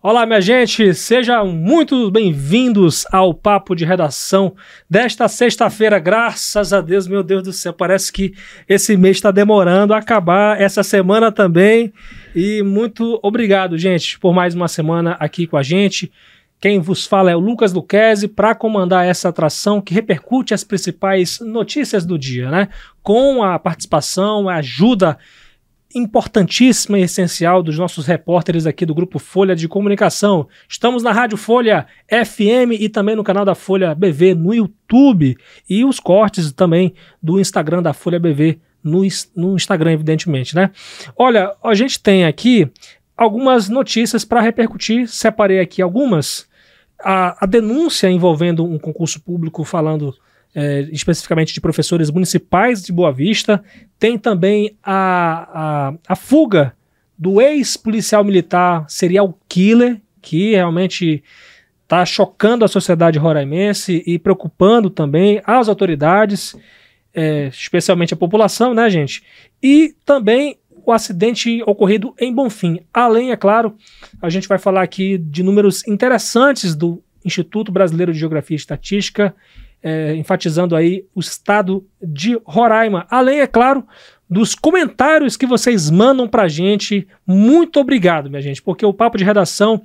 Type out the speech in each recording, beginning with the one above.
Olá, minha gente, sejam muito bem-vindos ao Papo de Redação desta sexta-feira. Graças a Deus, meu Deus do céu, parece que esse mês está demorando a acabar, essa semana também. E muito obrigado, gente, por mais uma semana aqui com a gente. Quem vos fala é o Lucas Luquezzi para comandar essa atração que repercute as principais notícias do dia, né? Com a participação, a ajuda importantíssima e essencial dos nossos repórteres aqui do Grupo Folha de Comunicação. Estamos na Rádio Folha FM e também no canal da Folha BV no YouTube e os cortes também do Instagram da Folha BV no, no Instagram, evidentemente, né? Olha, a gente tem aqui algumas notícias para repercutir, separei aqui algumas. A, a denúncia envolvendo um concurso público falando é, especificamente de professores municipais de Boa Vista. Tem também a, a, a fuga do ex-policial militar serial killer, que realmente está chocando a sociedade roraimense e preocupando também as autoridades, é, especialmente a população, né, gente? E também o acidente ocorrido em Bonfim. Além, é claro, a gente vai falar aqui de números interessantes do Instituto Brasileiro de Geografia e Estatística é, enfatizando aí o estado de Roraima. Além, é claro, dos comentários que vocês mandam pra gente. Muito obrigado, minha gente, porque o papo de redação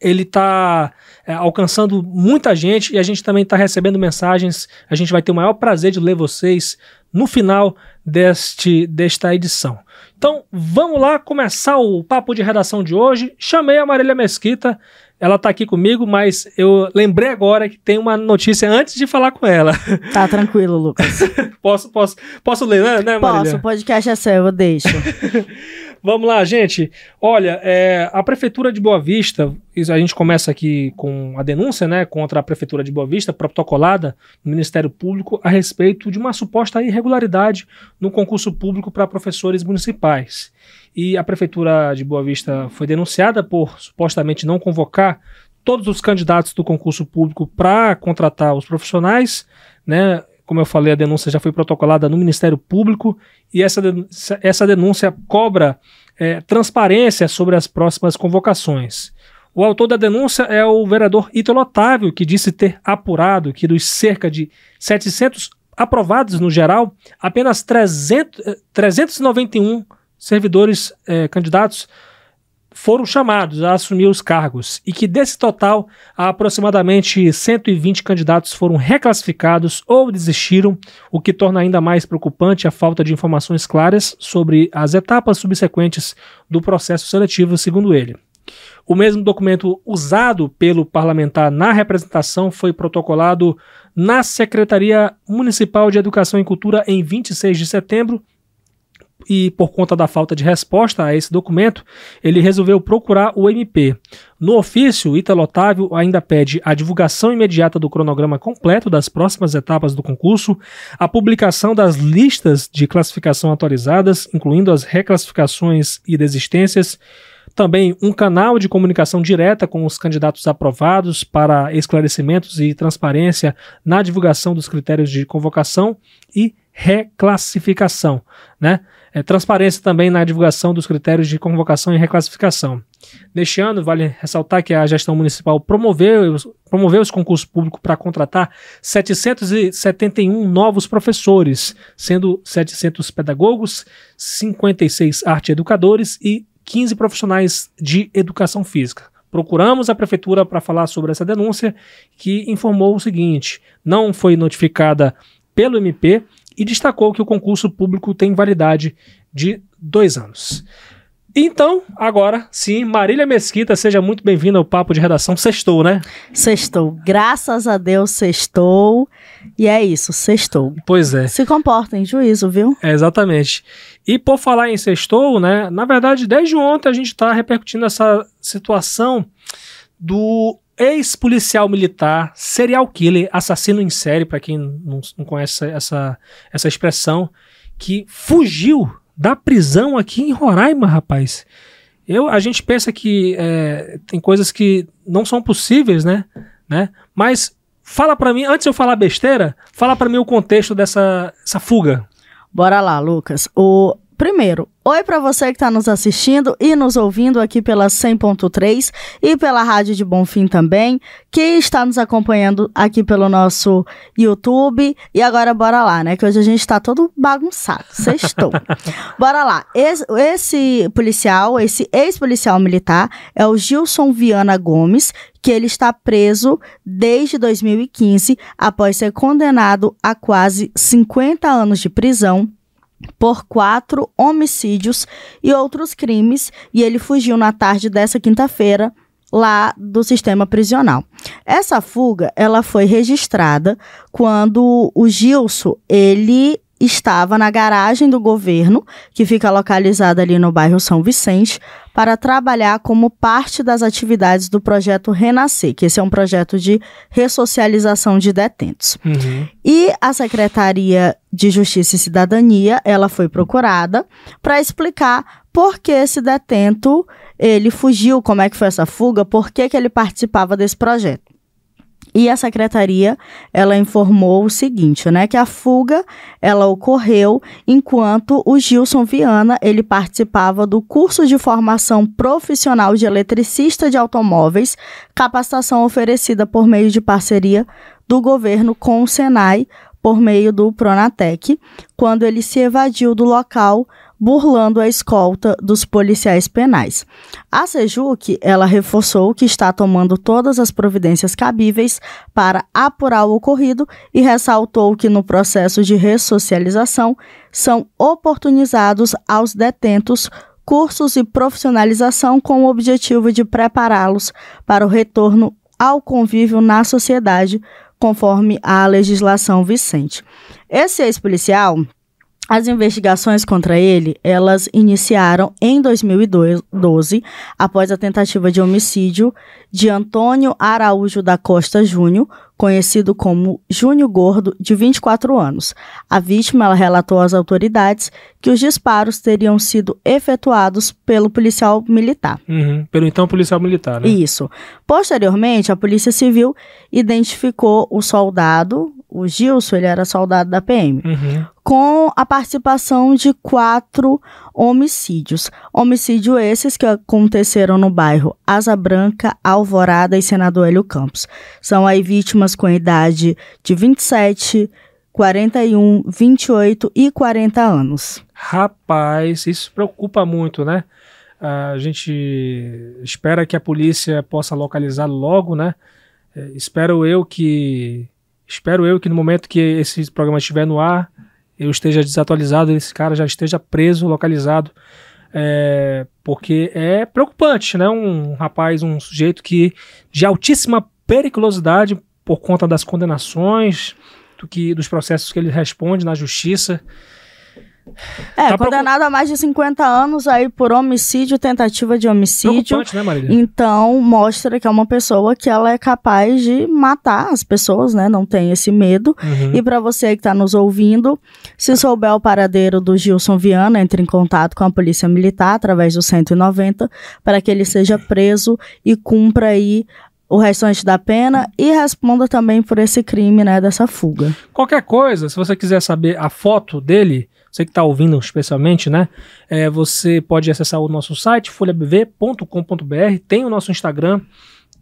ele está é, alcançando muita gente e a gente também está recebendo mensagens. A gente vai ter o maior prazer de ler vocês no final deste, desta edição. Então vamos lá começar o papo de redação de hoje. Chamei a Marília Mesquita ela tá aqui comigo, mas eu lembrei agora que tem uma notícia antes de falar com ela. Tá tranquilo, Lucas. posso, posso, posso ler, né, né Marília? Posso, o podcast é seu, eu deixo. Vamos lá, gente. Olha, é, a Prefeitura de Boa Vista, a gente começa aqui com a denúncia né, contra a Prefeitura de Boa Vista, protocolada no Ministério Público, a respeito de uma suposta irregularidade no concurso público para professores municipais e a Prefeitura de Boa Vista foi denunciada por supostamente não convocar todos os candidatos do concurso público para contratar os profissionais, né? Como eu falei, a denúncia já foi protocolada no Ministério Público e essa denúncia, essa denúncia cobra é, transparência sobre as próximas convocações. O autor da denúncia é o vereador Ítalo Otávio, que disse ter apurado que dos cerca de 700 aprovados no geral, apenas 300, 391 servidores eh, candidatos foram chamados a assumir os cargos e que desse total, aproximadamente 120 candidatos foram reclassificados ou desistiram, o que torna ainda mais preocupante a falta de informações claras sobre as etapas subsequentes do processo seletivo, segundo ele. O mesmo documento usado pelo parlamentar na representação foi protocolado na Secretaria Municipal de Educação e Cultura em 26 de setembro e por conta da falta de resposta a esse documento, ele resolveu procurar o MP. No ofício, Ítalo Otávio ainda pede a divulgação imediata do cronograma completo das próximas etapas do concurso, a publicação das listas de classificação atualizadas, incluindo as reclassificações e desistências, também um canal de comunicação direta com os candidatos aprovados para esclarecimentos e transparência na divulgação dos critérios de convocação e reclassificação, né? É, transparência também na divulgação dos critérios de convocação e reclassificação. Neste ano, vale ressaltar que a gestão municipal promoveu, promoveu esse concurso público para contratar 771 novos professores, sendo 700 pedagogos, 56 arte educadores e 15 profissionais de educação física. Procuramos a prefeitura para falar sobre essa denúncia, que informou o seguinte: não foi notificada pelo MP e destacou que o concurso público tem validade de dois anos. Então, agora sim, Marília Mesquita, seja muito bem-vinda ao Papo de Redação. Sextou, né? Sextou. Graças a Deus, sextou. E é isso, sextou. Pois é. Se comporta em juízo, viu? É, exatamente. E por falar em sextou, né? Na verdade, desde ontem a gente está repercutindo essa situação do ex-policial militar, serial killer, assassino em série, para quem não, não conhece essa, essa expressão, que fugiu da prisão aqui em Roraima, rapaz. Eu, a gente pensa que é, tem coisas que não são possíveis, né? né? Mas fala para mim, antes de eu falar besteira, fala para mim o contexto dessa essa fuga. Bora lá, Lucas. O Primeiro, oi para você que está nos assistindo e nos ouvindo aqui pela 100.3 e pela Rádio de Bonfim também, que está nos acompanhando aqui pelo nosso YouTube. E agora bora lá, né? Que hoje a gente está todo bagunçado. Sextou. bora lá. Esse, esse policial, esse ex-policial militar é o Gilson Viana Gomes, que ele está preso desde 2015 após ser condenado a quase 50 anos de prisão por quatro homicídios e outros crimes, e ele fugiu na tarde dessa quinta-feira lá do sistema prisional. Essa fuga, ela foi registrada quando o Gilson, ele estava na garagem do governo, que fica localizada ali no bairro São Vicente, para trabalhar como parte das atividades do projeto Renascer, que esse é um projeto de ressocialização de detentos. Uhum. E a Secretaria de Justiça e Cidadania, ela foi procurada para explicar por que esse detento ele fugiu, como é que foi essa fuga, por que, que ele participava desse projeto. E a secretaria, ela informou o seguinte, né, que a fuga, ela ocorreu enquanto o Gilson Viana, ele participava do curso de formação profissional de eletricista de automóveis, capacitação oferecida por meio de parceria do governo com o Senai, por meio do Pronatec, quando ele se evadiu do local burlando a escolta dos policiais penais. A Sejuc, ela reforçou que está tomando todas as providências cabíveis para apurar o ocorrido e ressaltou que no processo de ressocialização são oportunizados aos detentos cursos e profissionalização com o objetivo de prepará-los para o retorno ao convívio na sociedade, conforme a legislação Vicente. Esse ex-policial as investigações contra ele, elas iniciaram em 2012, após a tentativa de homicídio de Antônio Araújo da Costa Júnior, conhecido como Júnior Gordo, de 24 anos. A vítima ela relatou às autoridades que os disparos teriam sido efetuados pelo policial militar. Uhum, pelo então policial militar, né? Isso. Posteriormente, a Polícia Civil identificou o soldado, o Gilson, ele era soldado da PM, uhum. com a participação de quatro homicídios. Homicídio esses que aconteceram no bairro Asa Branca, Alvorada e Senador Hélio Campos. São aí vítimas com idade de 27, 41, 28 e 40 anos. Rapaz, isso preocupa muito, né? A gente espera que a polícia possa localizar logo, né? É, espero eu que Espero eu que no momento que esse programa estiver no ar, eu esteja desatualizado, esse cara já esteja preso, localizado. É, porque é preocupante, né? Um rapaz, um sujeito que de altíssima periculosidade por conta das condenações, do que dos processos que ele responde na justiça. É, tá condenado a mais de 50 anos aí por homicídio, tentativa de homicídio. Né, Marília? Então, mostra que é uma pessoa que ela é capaz de matar as pessoas, né? Não tem esse medo. Uhum. E para você que está nos ouvindo, se souber o paradeiro do Gilson Viana, entre em contato com a Polícia Militar através do 190 para que ele seja preso e cumpra aí o restante da pena e responda também por esse crime, né, dessa fuga. Qualquer coisa, se você quiser saber a foto dele, você que está ouvindo especialmente, né? É, você pode acessar o nosso site, folhabv.com.br, tem o nosso Instagram,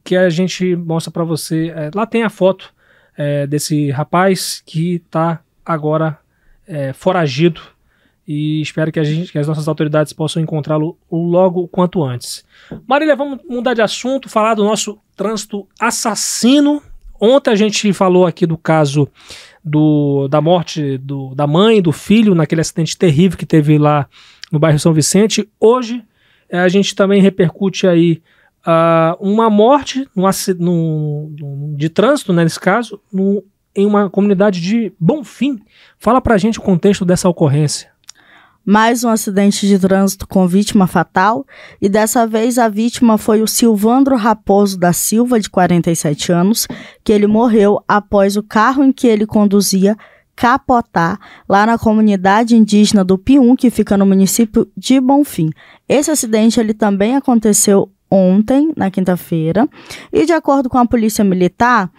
que a gente mostra para você. É, lá tem a foto é, desse rapaz que está agora é, foragido e espero que, a gente, que as nossas autoridades possam encontrá-lo logo o quanto antes. Marília, vamos mudar de assunto, falar do nosso trânsito assassino. Ontem a gente falou aqui do caso do, da morte do, da mãe, do filho, naquele acidente terrível que teve lá no bairro São Vicente. Hoje eh, a gente também repercute aí uh, uma morte no, no, de trânsito, né, nesse caso, no, em uma comunidade de Bonfim. Fala pra gente o contexto dessa ocorrência mais um acidente de trânsito com vítima fatal, e dessa vez a vítima foi o Silvandro Raposo da Silva, de 47 anos, que ele morreu após o carro em que ele conduzia capotar lá na comunidade indígena do Pium, que fica no município de Bonfim. Esse acidente ele também aconteceu ontem, na quinta-feira, e de acordo com a polícia militar,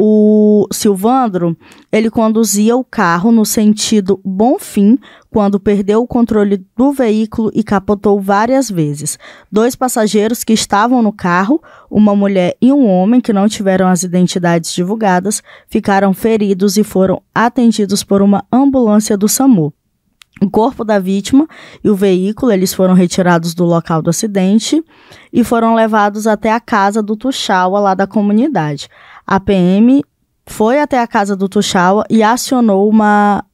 o Silvandro, ele conduzia o carro no sentido Bonfim quando perdeu o controle do veículo e capotou várias vezes. Dois passageiros que estavam no carro, uma mulher e um homem que não tiveram as identidades divulgadas, ficaram feridos e foram atendidos por uma ambulância do SAMU. O corpo da vítima e o veículo eles foram retirados do local do acidente e foram levados até a casa do Tuxaua lá da comunidade. A PM foi até a casa do Tuxaua e acionou uma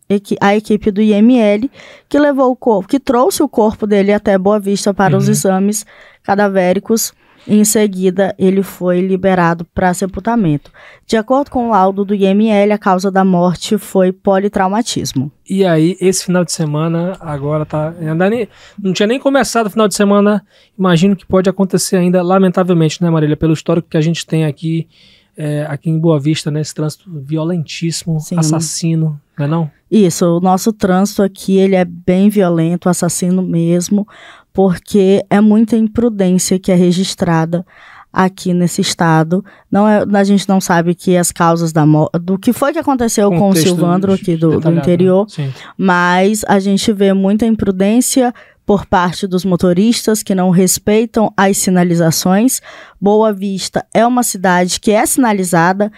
a equipe do IML que levou o corpo, que trouxe o corpo dele até Boa Vista para uhum. os exames cadavéricos. E em seguida, ele foi liberado para sepultamento. De acordo com o laudo do IML, a causa da morte foi politraumatismo. E aí, esse final de semana, agora tá. Ainda nem, não tinha nem começado o final de semana. Imagino que pode acontecer ainda, lamentavelmente, né, Marília? Pelo histórico que a gente tem aqui é, aqui em Boa Vista, né? Esse trânsito violentíssimo, Sim. assassino, não é não? Isso, o nosso trânsito aqui, ele é bem violento, assassino mesmo, porque é muita imprudência que é registrada aqui nesse estado. Não é, a gente não sabe que as causas da do que foi que aconteceu Contexto com o Silvandro aqui do, do né? interior, né? mas a gente vê muita imprudência por parte dos motoristas que não respeitam as sinalizações. Boa Vista é uma cidade que é sinalizada.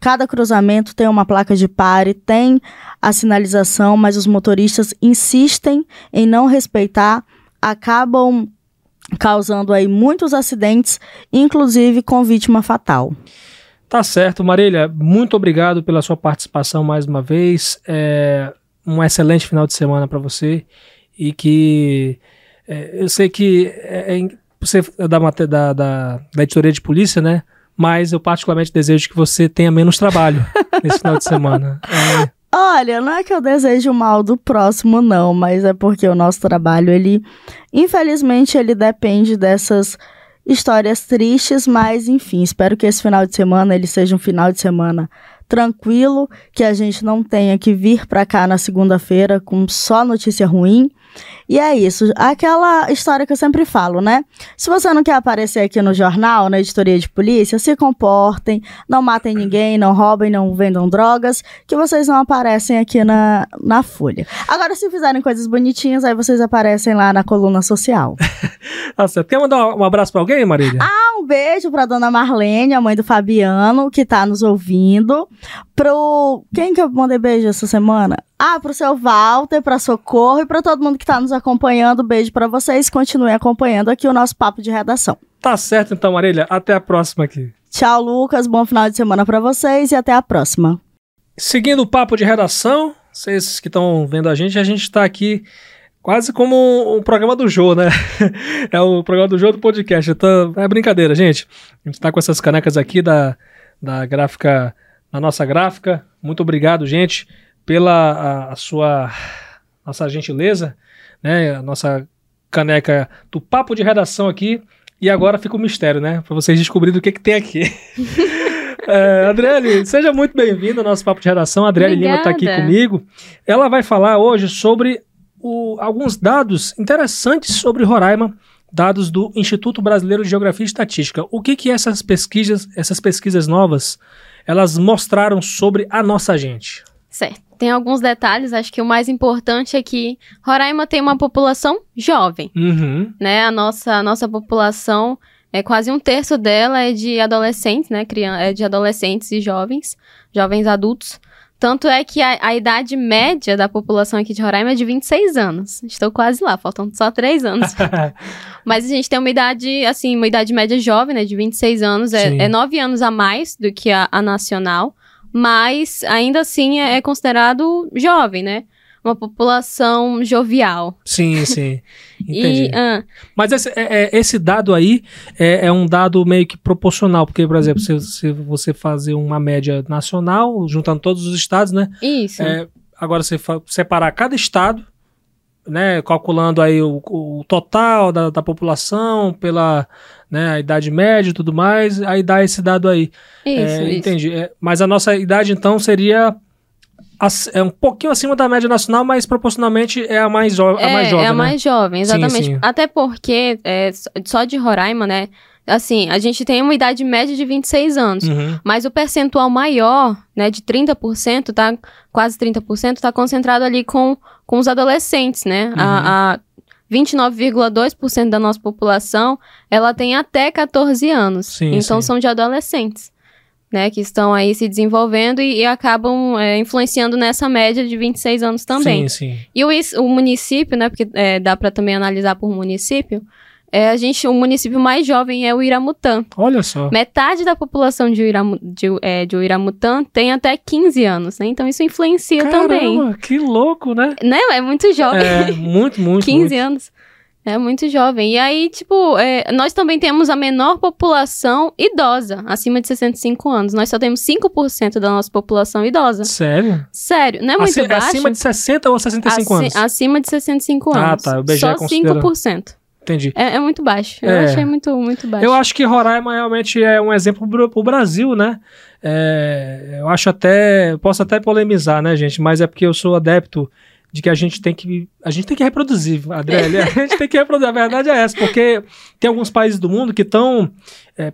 Cada cruzamento tem uma placa de pare, tem a sinalização, mas os motoristas insistem em não respeitar, acabam causando aí muitos acidentes, inclusive com vítima fatal. Tá certo, Marília. Muito obrigado pela sua participação mais uma vez. É um excelente final de semana para você e que é, eu sei que é, é, você é da, da, da, da editoria de polícia, né? Mas eu particularmente desejo que você tenha menos trabalho nesse final de semana. É. Olha, não é que eu desejo mal do próximo, não, mas é porque o nosso trabalho, ele, infelizmente, ele depende dessas histórias tristes, mas enfim, espero que esse final de semana ele seja um final de semana tranquilo, que a gente não tenha que vir para cá na segunda-feira com só notícia ruim. E é isso, aquela história que eu sempre falo, né? Se você não quer aparecer aqui no jornal, na editoria de polícia, se comportem, não matem ninguém, não roubem, não vendam drogas, que vocês não aparecem aqui na, na Folha. Agora, se fizerem coisas bonitinhas, aí vocês aparecem lá na coluna social. certo. Quer mandar um abraço pra alguém, Marília? Ah, um beijo pra dona Marlene, a mãe do Fabiano, que tá nos ouvindo. Pro. Quem que eu mandei beijo essa semana? Ah, pro seu Walter, pra Socorro e pra todo mundo que tá nos acompanhando. Beijo para vocês. Continuem acompanhando aqui o nosso papo de redação. Tá certo então, Marília. Até a próxima aqui. Tchau, Lucas. Bom final de semana para vocês e até a próxima. Seguindo o papo de redação, vocês que estão vendo a gente, a gente está aqui quase como um, um, programa do Jô, né? é o programa do Jô do podcast. Então, é brincadeira, gente. A gente está com essas canecas aqui da, da gráfica, da nossa gráfica. Muito obrigado, gente pela a, a sua nossa gentileza, né? A nossa caneca do papo de redação aqui. E agora fica o mistério, né? Para vocês descobrirem o que, que tem aqui. é, Adriele, seja muito bem-vinda ao nosso papo de redação. A Adriele Lima está aqui comigo. Ela vai falar hoje sobre o, alguns dados interessantes sobre Roraima, dados do Instituto Brasileiro de Geografia e Estatística. O que que essas pesquisas, essas pesquisas novas, elas mostraram sobre a nossa gente? Certo. Tem alguns detalhes, acho que o mais importante é que Roraima tem uma população jovem, uhum. né? A nossa, a nossa população, é quase um terço dela é de adolescentes, né? É de adolescentes e jovens, jovens adultos. Tanto é que a, a, idade média da população aqui de Roraima é de 26 anos. Estou quase lá, faltam só 3 anos. Mas a gente tem uma idade, assim, uma idade média jovem, né? De 26 anos. É, é 9 anos a mais do que a, a nacional mas ainda assim é, é considerado jovem, né? Uma população jovial. Sim, sim. Entendi. e, uh, Mas esse, é, é, esse dado aí é, é, um dado meio que proporcional, porque, por exemplo, se, se, você fazer uma média nacional, juntando todos os estados, né? Isso. É, agora, você separar cada estado, né, calculando aí o, o total da, da população pela né, a idade média e tudo mais, aí dá esse dado aí. Isso, é, isso. Entendi. É, mas a nossa idade, então, seria é um pouquinho acima da média nacional, mas proporcionalmente é a mais, jo é, a mais jovem. É a né? mais jovem, exatamente. Sim, sim. Até porque é, só de Roraima, né? assim, a gente tem uma idade média de 26 anos. Uhum. Mas o percentual maior, né, de 30%, tá, quase 30%, tá concentrado ali com, com os adolescentes, né? Uhum. A, a 29,2% da nossa população, ela tem até 14 anos. Sim, então são de adolescentes, né, que estão aí se desenvolvendo e, e acabam é, influenciando nessa média de 26 anos também. Sim, sim. E o, o município, né, porque é, dá para também analisar por município, é, a gente, o município mais jovem é o Iramutã. Olha só. Metade da população de, de, é, de Uiramutã tem até 15 anos, né? Então isso influencia também. Caramba, que louco, né? Né? É muito jovem. É, muito, muito. 15 muito. anos. É muito jovem. E aí, tipo, é, nós também temos a menor população idosa, acima de 65 anos. Nós só temos 5% da nossa população idosa. Sério? Sério, não é muito Aci- baixo? Acima de 60 ou 65 Aci- anos? Acima de 65 Ah, anos. tá, o IBGE Só considera- 5%. Entendi. É, é muito baixo. Eu É. achei muito, muito baixo. Eu acho que Roraima realmente é um exemplo pro, pro Brasil, né? É, eu acho até. Posso até polemizar, né, gente? Mas é porque eu sou adepto de que a gente tem que. A gente tem que reproduzir, Adriele. A gente tem que reproduzir. A verdade é essa, porque tem alguns países do mundo que estão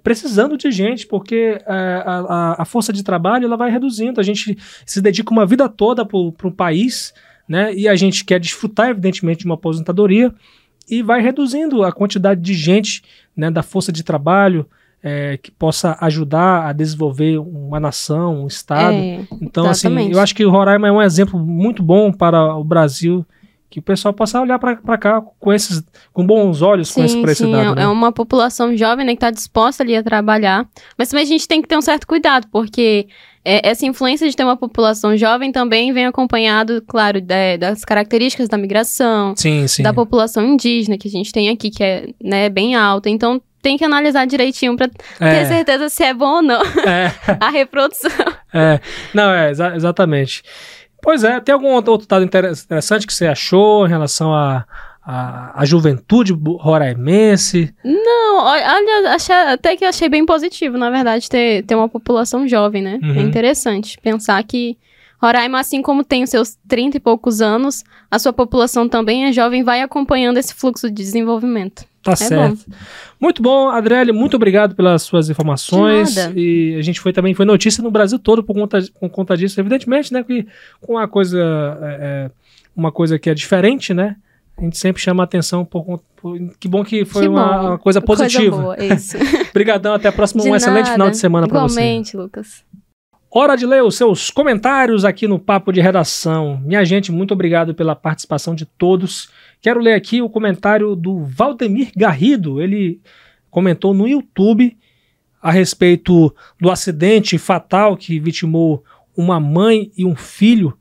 precisando de gente, porque é, a, a- a força de trabalho ela vai reduzindo. A gente se dedica uma vida toda para o país, né? E a gente quer desfrutar, evidentemente, de uma aposentadoria e vai reduzindo a quantidade de gente né, da força de trabalho é, que possa ajudar a desenvolver uma nação, um estado. É, então, assim, exatamente. eu acho que o Roraima é um exemplo muito bom para o Brasil, que o pessoal possa olhar para cá com esses, com bons olhos com esse, Sim, pra esse sim, dado. é, né? é uma população jovem né, que está disposta ali a trabalhar. Mas também a gente tem que ter um certo cuidado, porque é, essa influência de ter uma população jovem também vem acompanhado, claro, da- das características da migração, Sim, sim. da população indígena que a gente tem aqui, que é né, bem alta. Então tem que analisar direitinho para ter É, certeza se é bom ou não é, a reprodução. é. Não, é, exa- exatamente. Pois é, tem algum outro dado inter- interessante que você achou em relação à a, a, juventude roraimense? Não, olha, achei- até que achei bem positivo, na verdade, ter, ter uma população jovem, né? Uhum. É interessante pensar que Roraima, assim como tem os seus 30 e poucos anos, a sua população também é jovem, vai acompanhando esse fluxo de desenvolvimento. Tá É certo. Muito bom, Adriele, muito obrigado pelas suas informações. E a gente foi também, foi notícia no Brasil todo por conta, por conta disso. Evidentemente, né, que com a coisa, é, é, uma coisa que é diferente, né, a gente sempre chama atenção por, por- que bom que foi Que uma, bom. uma coisa positiva. Coisa boa, isso. Obrigadão, até a próxima. De um excelente nada. final de semana para você. Igualmente, Lucas. Hora de ler os seus comentários aqui no Papo de Redação. Minha gente, muito obrigado pela participação de todos. Quero ler aqui o comentário do Valdemir Garrido. Ele comentou no YouTube a respeito do acidente fatal que vitimou uma mãe e um filho.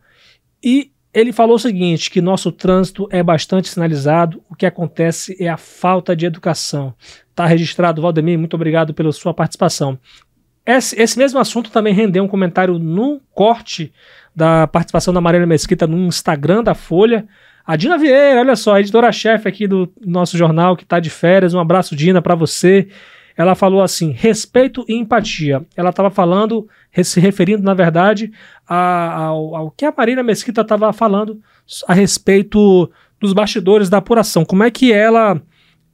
E ele falou o seguinte: que nosso trânsito é bastante sinalizado, o que acontece é a falta de educação. Está registrado, Valdemir, muito obrigado pela sua participação. Esse, esse mesmo assunto também rendeu um comentário no corte da participação da Mariana Mesquita no Instagram da Folha. A Dina Vieira, olha só, editora-chefe aqui do nosso jornal que está de férias. Um abraço, Dina, para você. Ela falou assim: respeito e empatia. Ela estava falando, se referindo, na verdade, a- ao, ao que a Marina Mesquita estava falando a respeito dos bastidores da apuração. Como é que ela,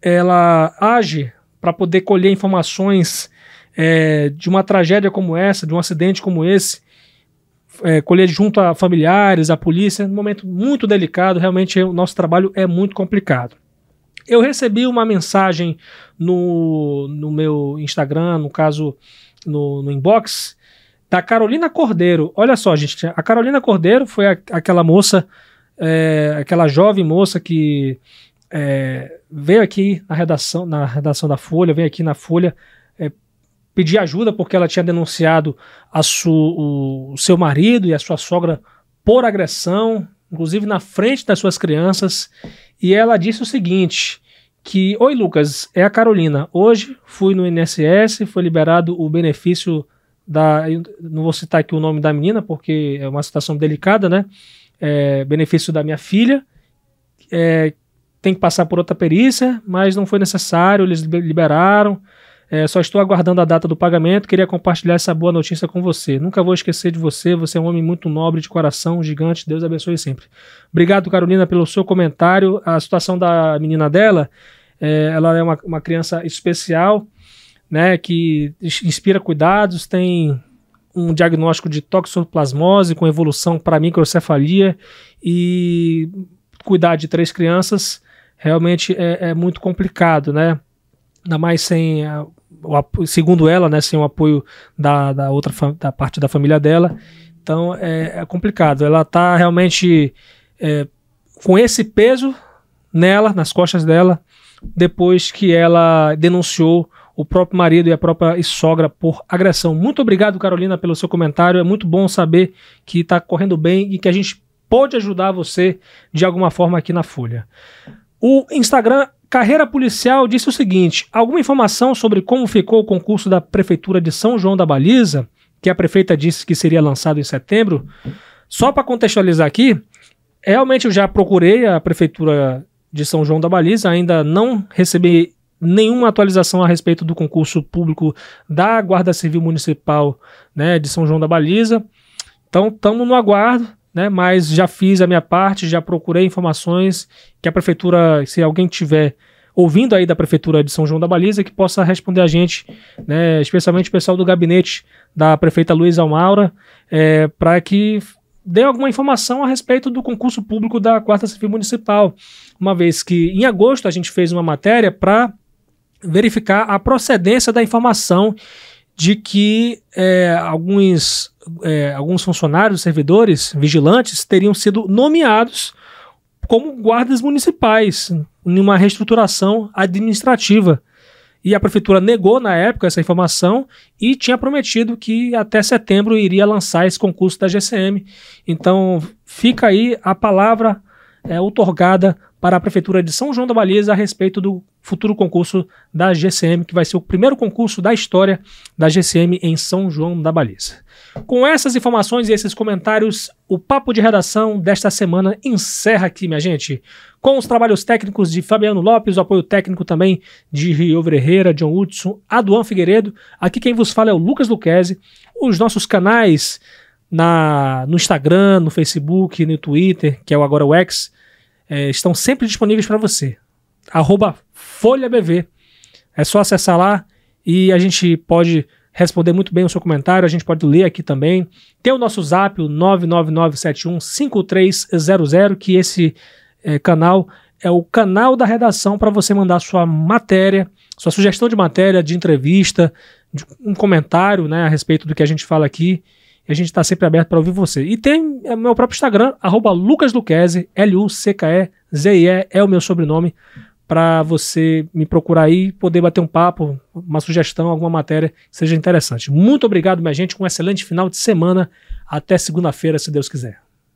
ela age para poder colher informações é, de uma tragédia como essa, de um acidente como esse, é, colher junto a familiares, a polícia, num momento muito delicado, realmente o nosso trabalho é muito complicado. Eu recebi uma mensagem no, no meu Instagram, no caso no, no inbox, da Carolina Cordeiro. Olha só, gente, a Carolina Cordeiro foi a- aquela moça, é, aquela jovem moça que é, veio aqui na redação, na redação da Folha, veio aqui na Folha é, pedir ajuda porque ela tinha denunciado a su, o, o seu marido e a sua sogra por agressão, inclusive na frente das suas crianças, e ela disse o seguinte: que Oi Lucas, é a Carolina. Hoje fui no INSS, foi liberado o benefício da. Não vou citar aqui o nome da menina, porque é uma situação delicada, né? É, benefício da minha filha. É, tem que passar por outra perícia, mas não foi necessário, eles liber- liberaram. É, só estou aguardando a data do pagamento. Queria compartilhar essa boa notícia com você. Nunca vou esquecer de você. Você é um homem muito nobre, de coração, gigante. Deus abençoe sempre. Obrigado, Carolina, pelo seu comentário. A situação da menina dela, é, ela é uma, uma criança especial. né, que inspira cuidados, tem um diagnóstico de toxoplasmose com evolução para microcefalia e cuidar de três crianças realmente é, é muito complicado, né? Ainda mais sem, a, o, segundo ela, né, sem o apoio da, da outra da parte da família dela. Então é, é complicado. Ela está realmente é, com esse peso nela, nas costas dela, depois que ela denunciou o próprio marido e a própria sogra por agressão. Muito obrigado, Carolina, pelo seu comentário. É muito bom saber que está correndo bem e que a gente pode ajudar você de alguma forma aqui na Folha. O Instagram Carreira Policial disse o seguinte: alguma informação sobre como ficou o concurso da Prefeitura de São João da Baliza, que a prefeita disse que seria lançado em setembro? Só para contextualizar aqui, realmente eu já procurei a Prefeitura de São João da Baliza, ainda não recebi nenhuma atualização a respeito do concurso público da Guarda Civil Municipal né, de São João da Baliza. Então, estamos no aguardo, né, mas já fiz a minha parte, já procurei informações que a prefeitura, se alguém tiver ouvindo aí da prefeitura de São João da Baliza, que possa responder a gente, né, especialmente o pessoal do gabinete da prefeita Luiz Almaura, é, para que dê alguma informação a respeito do concurso público da Guarda Civil Municipal, uma vez que em agosto a gente fez uma matéria para verificar a procedência da informação de que é, alguns, é, alguns funcionários, servidores, vigilantes teriam sido nomeados como guardas municipais em uma reestruturação administrativa. E a prefeitura negou na época essa informação e tinha prometido que até setembro iria lançar esse concurso da GCM. Então fica aí a palavra é, otorgada para a Prefeitura de São João da Baliza a respeito do futuro concurso da GCM, que vai ser o primeiro concurso da história da GCM em São João da Baliza. Com essas informações e esses comentários, o papo de redação desta semana encerra aqui, minha gente. Com os trabalhos técnicos de Fabiano Lopes, o apoio técnico também de Rio Herrera, John Hudson, Aduan Figueiredo. Aqui quem vos fala é o Lucas Luquezzi. Os nossos canais na, no Instagram, no Facebook, no Twitter, que é o agora o X, é, estão sempre disponíveis para você. FolhaBV. É só acessar lá e a gente pode responder muito bem o seu comentário, a gente pode ler aqui também. Tem o nosso zap, o 999715300, que esse é, canal é o canal da redação para você mandar sua matéria, sua sugestão de matéria, de entrevista, de um comentário né, a respeito do que a gente fala aqui. E a gente está sempre aberto para ouvir você. E tem é, meu próprio Instagram, arroba lucasluqueze, L-U-C-K-E-Z-I-E, é o meu sobrenome, para você me procurar aí, poder bater um papo, uma sugestão, alguma matéria que seja interessante. Muito obrigado, minha gente, um excelente final de semana. Até segunda-feira, se Deus quiser.